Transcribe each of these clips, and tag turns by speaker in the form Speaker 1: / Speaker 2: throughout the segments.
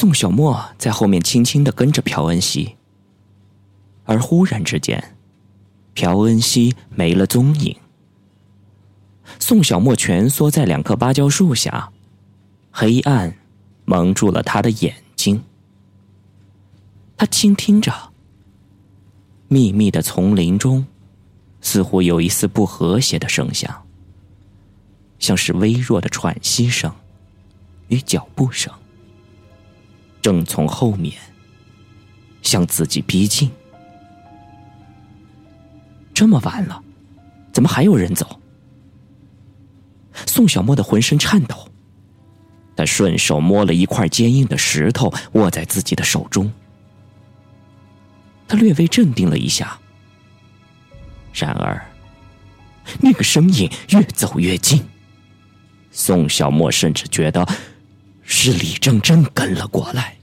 Speaker 1: 宋小沫在后面轻轻的跟着朴恩熙，而忽然之间，朴恩熙没了踪影。宋小沫蜷缩在两棵芭蕉树下，黑暗蒙住了他的眼睛。他倾听着，密密的丛林中，似乎有一丝不和谐的声响，像是微弱的喘息声与脚步声。正从后面向自己逼近。这么晚了，怎么还有人走？宋小沫的浑身颤抖，他顺手摸了一块坚硬的石头，握在自己的手中。他略微镇定了一下，然而那个声音越走越近，宋小沫甚至觉得。是李正真跟了过来，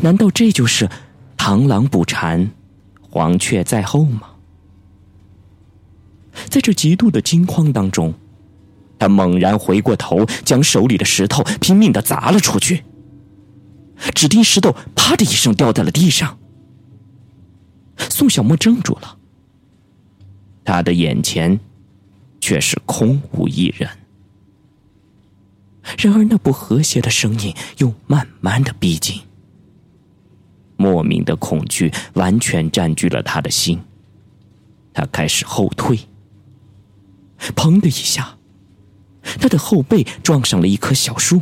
Speaker 1: 难道这就是螳螂捕蝉，黄雀在后吗？在这极度的惊慌当中，他猛然回过头，将手里的石头拼命的砸了出去。只听石头“啪”的一声掉在了地上，宋小沫怔住了，他的眼前却是空无一人。然而，那不和谐的声音又慢慢的逼近。莫名的恐惧完全占据了他的心，他开始后退。砰的一下，他的后背撞上了一棵小树。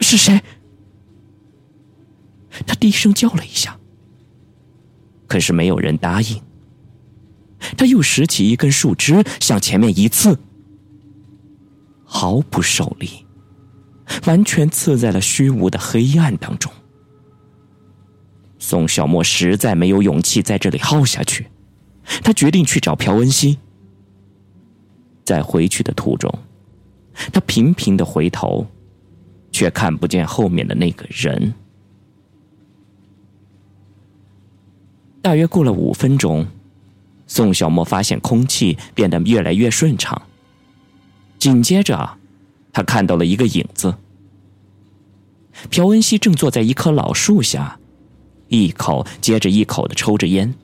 Speaker 1: 是谁？他低声叫了一下，可是没有人答应。他又拾起一根树枝，向前面一刺。毫不受力，完全刺在了虚无的黑暗当中。宋小沫实在没有勇气在这里耗下去，他决定去找朴恩熙。在回去的途中，他频频的回头，却看不见后面的那个人。大约过了五分钟，宋小沫发现空气变得越来越顺畅。紧接着，他看到了一个影子。朴恩熙正坐在一棵老树下，一口接着一口的抽着烟。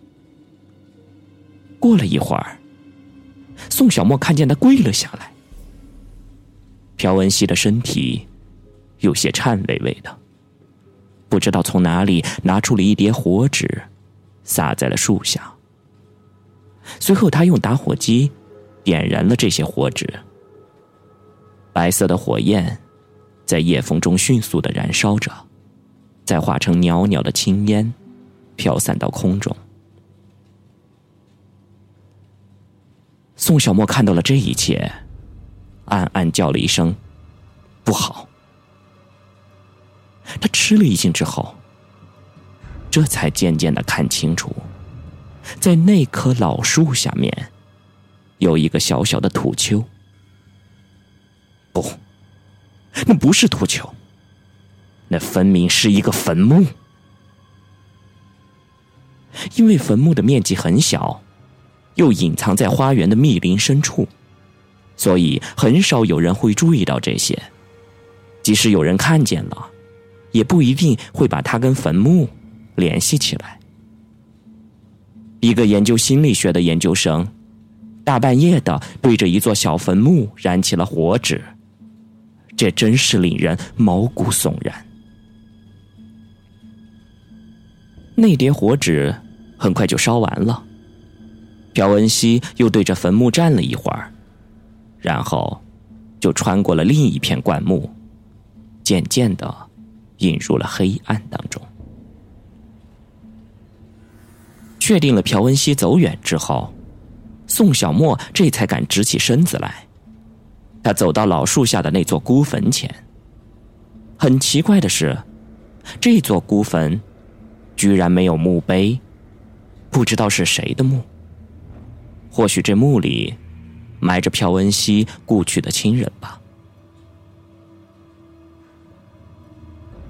Speaker 1: 过了一会儿，宋小沫看见他跪了下来。朴恩熙的身体有些颤巍巍的，不知道从哪里拿出了一叠火纸，撒在了树下。随后，他用打火机点燃了这些火纸。白色的火焰在夜风中迅速的燃烧着，再化成袅袅的青烟，飘散到空中。宋小沫看到了这一切，暗暗叫了一声：“不好！”他吃了一惊之后，这才渐渐的看清楚，在那棵老树下面，有一个小小的土丘。不，那不是土丘，那分明是一个坟墓。因为坟墓的面积很小，又隐藏在花园的密林深处，所以很少有人会注意到这些。即使有人看见了，也不一定会把它跟坟墓联系起来。一个研究心理学的研究生，大半夜的对着一座小坟墓燃起了火纸。这真是令人毛骨悚然。那叠火纸很快就烧完了，朴恩熙又对着坟墓站了一会儿，然后就穿过了另一片灌木，渐渐的引入了黑暗当中。确定了朴恩熙走远之后，宋小沫这才敢直起身子来。他走到老树下的那座孤坟前。很奇怪的是，这座孤坟居然没有墓碑，不知道是谁的墓。或许这墓里埋着朴恩熙故去的亲人吧。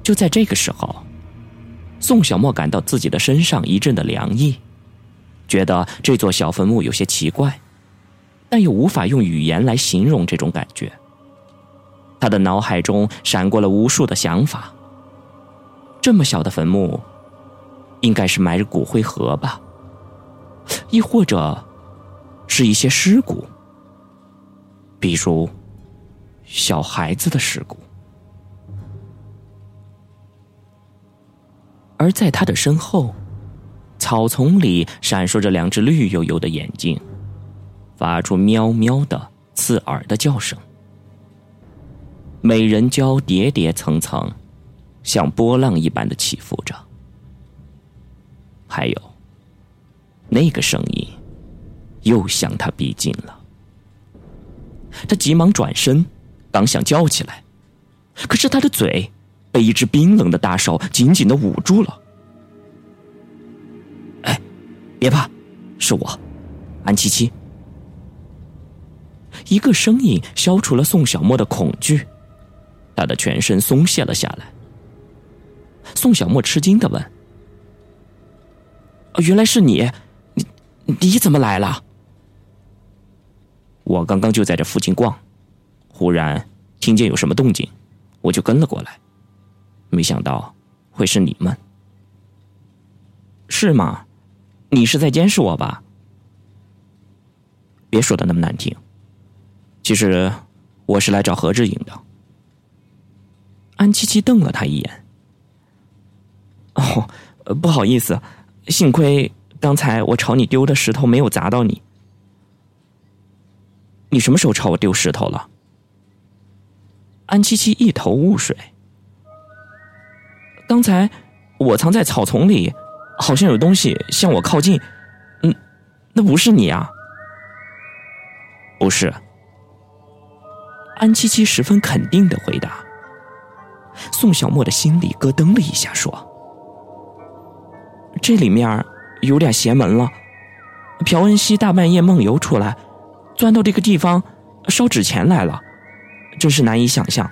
Speaker 1: 就在这个时候，宋小沫感到自己的身上一阵的凉意，觉得这座小坟墓有些奇怪。但又无法用语言来形容这种感觉。他的脑海中闪过了无数的想法。这么小的坟墓，应该是埋着骨灰盒吧？亦或者，是一些尸骨，比如小孩子的尸骨。而在他的身后，草丛里闪烁着两只绿油油的眼睛，发出喵喵的刺耳的叫声。美人蕉叠叠层层，像波浪一般的起伏着。还有，那个声音又向他逼近了。他急忙转身，刚想叫起来，可是他的嘴。被一只冰冷的大手紧紧的捂住了。哎，别怕，是我，安七七。一个声音消除了宋小沫的恐惧，他的全身松懈了下来。宋小沫吃惊的问：“原来是你，你你怎么来了？”我刚刚就在这附近逛，忽然听见有什么动静，我就跟了过来。没想到会是你们，是吗？你是在监视我吧？别说的那么难听。其实我是来找何志颖的。安七七瞪了他一眼。哦，不好意思，幸亏刚才我朝你丢的石头没有砸到你。你什么时候朝我丢石头了？安七七一头雾水。刚才我藏在草丛里，好像有东西向我靠近。嗯，那不是你啊？不是。安七七十分肯定的回答。宋小沫的心里咯噔了一下，说：“这里面有点邪门了。朴恩熙大半夜梦游出来，钻到这个地方烧纸钱来了，真是难以想象。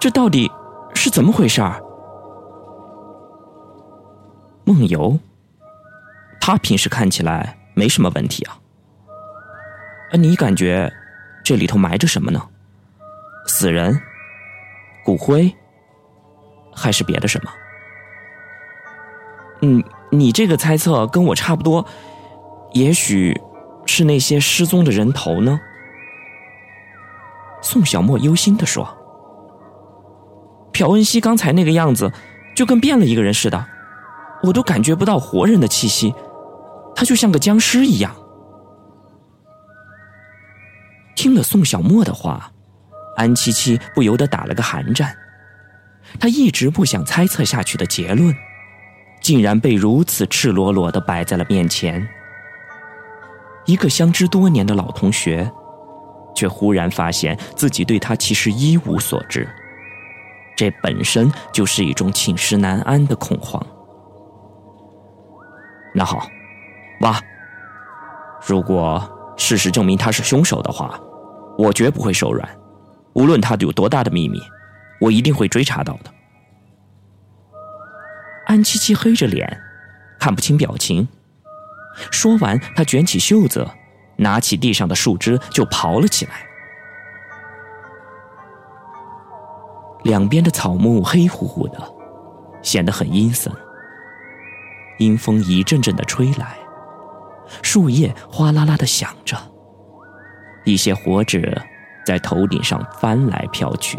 Speaker 1: 这到底是怎么回事儿？”梦游，他平时看起来没什么问题啊。你感觉这里头埋着什么呢？死人、骨灰，还是别的什么？嗯，你这个猜测跟我差不多，也许是那些失踪的人头呢。宋小沫忧心的说：“朴恩熙刚才那个样子，就跟变了一个人似的。”我都感觉不到活人的气息，他就像个僵尸一样。听了宋小沫的话，安七七不由得打了个寒战。他一直不想猜测下去的结论，竟然被如此赤裸裸的摆在了面前。一个相知多年的老同学，却忽然发现自己对他其实一无所知，这本身就是一种寝食难安的恐慌。那好，挖。如果事实证明他是凶手的话，我绝不会手软。无论他有多大的秘密，我一定会追查到的。安七七黑着脸，看不清表情。说完，他卷起袖子，拿起地上的树枝就刨了起来。两边的草木黑乎乎的，显得很阴森。阴风一阵阵的吹来，树叶哗啦啦的响着，一些火纸在头顶上翻来飘去。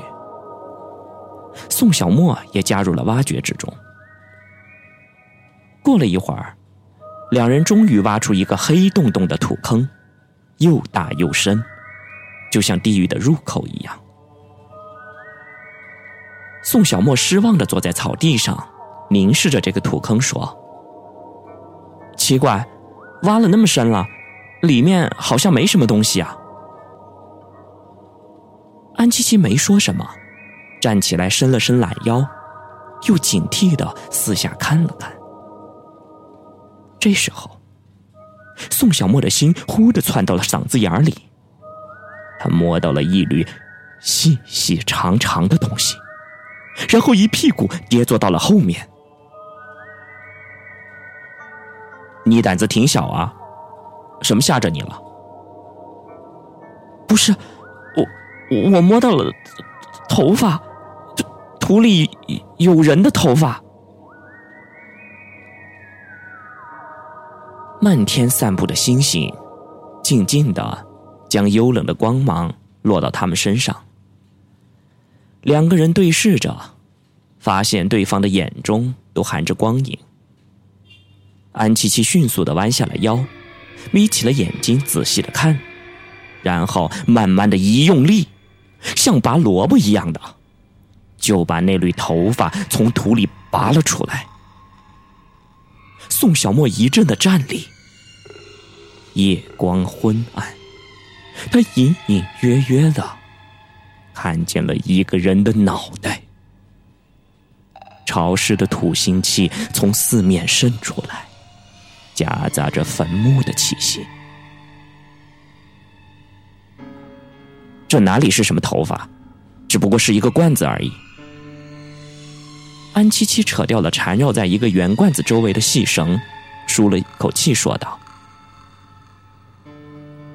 Speaker 1: 宋小沫也加入了挖掘之中。过了一会儿，两人终于挖出一个黑洞洞的土坑，又大又深，就像地狱的入口一样。宋小沫失望的坐在草地上，凝视着这个土坑，说。奇怪，挖了那么深了，里面好像没什么东西啊。七七没说什么，站起来伸了伸懒腰，又警惕的四下看了看。这时候，宋小沫的心忽的窜到了嗓子眼里，他摸到了一缕细细长长的东西，然后一屁股跌坐到了后面。你胆子挺小啊，什么吓着你了？不是，我摸到了头发，土土里有人的头发。漫天散布的星星，静静的将幽冷的光芒落到他们身上。两个人对视着，发现对方的眼中都含着光影。安琪琪迅速的弯下了腰，眯起了眼睛，仔细的看，然后慢慢的一用力，像拔萝卜一样的，就把那缕头发从土里拔了出来。宋小沫一阵的站立，夜光昏暗，他隐隐约约的看见了一个人的脑袋，潮湿的土腥气从四面渗出来，夹杂着坟墓的气息。这哪里是什么头发，只不过是一个罐子而已。安七七扯掉了缠绕在一个圆罐子周围的细绳，舒了一口气，说道：“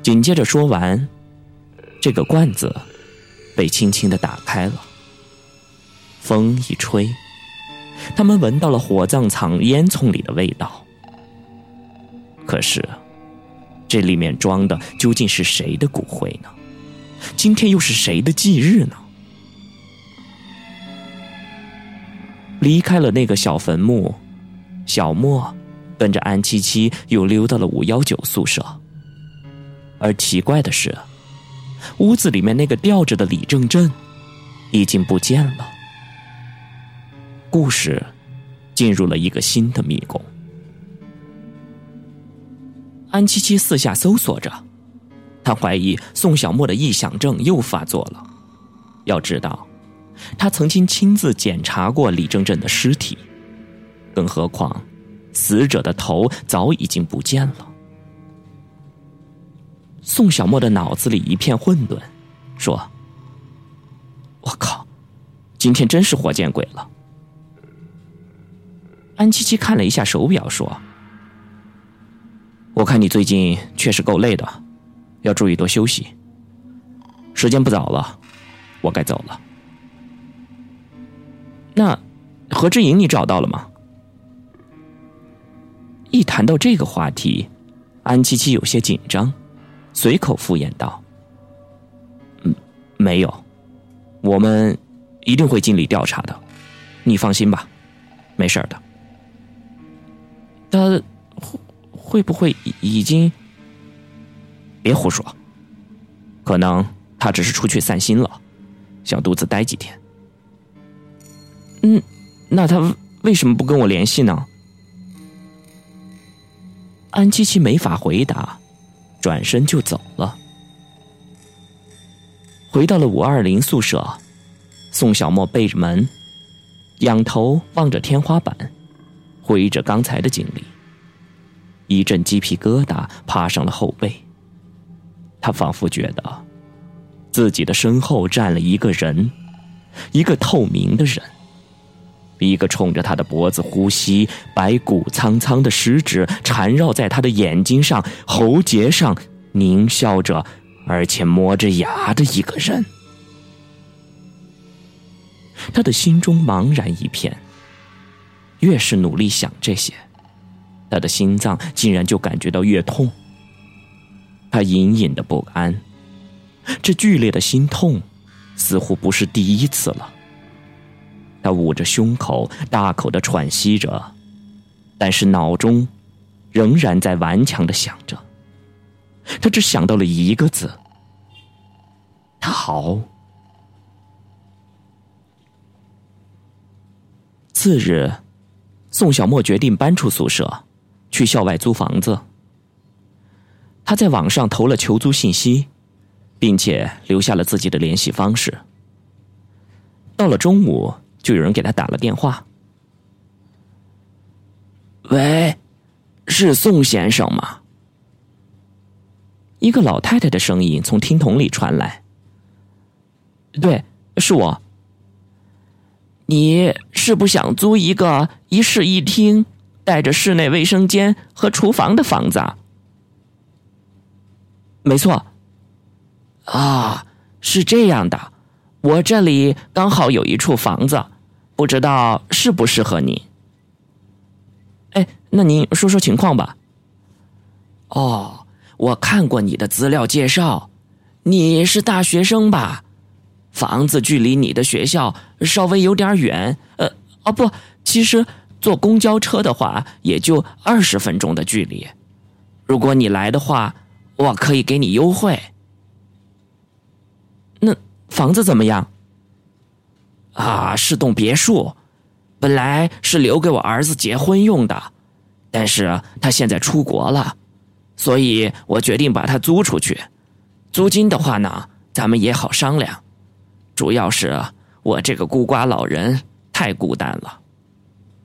Speaker 1: 紧接着说完，这个罐子被轻轻的打开了。风一吹，他们闻到了火葬场烟囱里的味道。可是，这里面装的究竟是谁的骨灰呢？今天又是谁的忌日呢？”离开了那个小坟墓，小莫跟着安七七又溜到了五幺九宿舍。而奇怪的是，屋子里面那个吊着的李正正已经不见了。故事进入了一个新的迷宫。安七七四下搜索着，他怀疑宋小沫的臆想症又发作了。要知道。他曾经亲自检查过李正正的尸体，更何况，死者的头早已经不见了。宋小沫的脑子里一片混沌，说：“我靠，今天真是活见鬼了。”安七七看了一下手表，说：“我看你最近确实够累的，要注意多休息。时间不早了，我该走了。”那何志颖你找到了吗？一谈到这个话题，安七七有些紧张，随口敷衍道：“嗯，没有，我们一定会尽力调查的，你放心吧，没事的。他会会不会已经？别胡说，可能他只是出去散心了，想独自待几天。”嗯，那他为什么不跟我联系呢？安七七没法回答，转身就走了。回到了五二零宿舍，宋小沫背着门，仰头望着天花板，回忆着刚才的经历。一阵鸡皮疙瘩爬上了后背，他仿佛觉得自己的身后站了一个人，一个透明的人。一个冲着他的脖子呼吸、白骨苍苍的食指缠绕在他的眼睛上、喉结上，狞笑着，而且磨着牙的一个人。他的心中茫然一片。越是努力想这些，他的心脏竟然就感觉到越痛。他隐隐的不安，这剧烈的心痛，似乎不是第一次了。他捂着胸口，大口的喘息着，但是脑中仍然在顽强的想着。他只想到了一个字：逃。次日，宋小沫决定搬出宿舍，去校外租房子。他在网上投了求租信息，并且留下了自己的联系方式。到了中午。就有人给他打了电话。喂，是宋先生吗？一个老太太的声音从听筒里传来。对，是我。你是不想租一个一室一厅、带着室内卫生间和厨房的房子？没错。啊，是这样的。我这里刚好有一处房子，不知道适不适合你。哎，那您说说情况吧。哦，我看过你的资料介绍，你是大学生吧？房子距离你的学校稍微有点远，呃，哦不，其实坐公交车的话也就二十分钟的距离。如果你来的话，我可以给你优惠。那房子怎么样？啊，是栋别墅，本来是留给我儿子结婚用的，但是他现在出国了，所以我决定把它租出去。租金的话呢，咱们也好商量。主要是我这个孤寡老人太孤单了，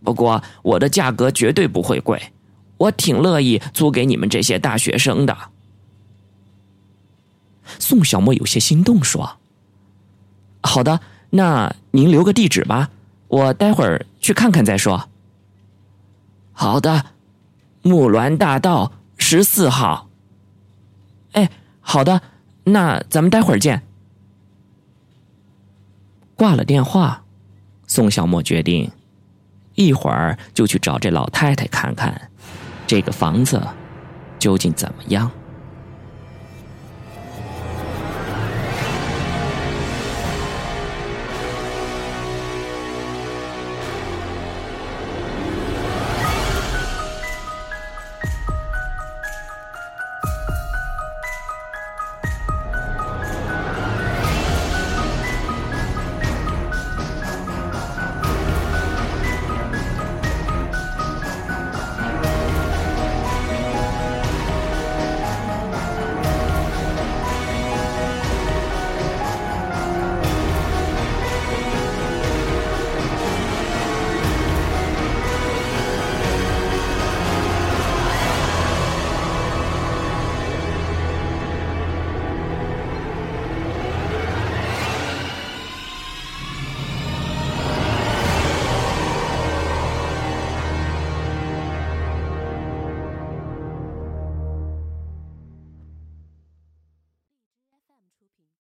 Speaker 1: 不过我的价格绝对不会贵，我挺乐意租给你们这些大学生的。宋小沫有些心动，说：“好的，那您留个地址吧，我待会儿去看看再说。”好的，木栾大道十四号。哎，好的，那咱们待会儿见。挂了电话，宋小沫决定一会儿就去找这老太太看看，这个房子究竟怎么样。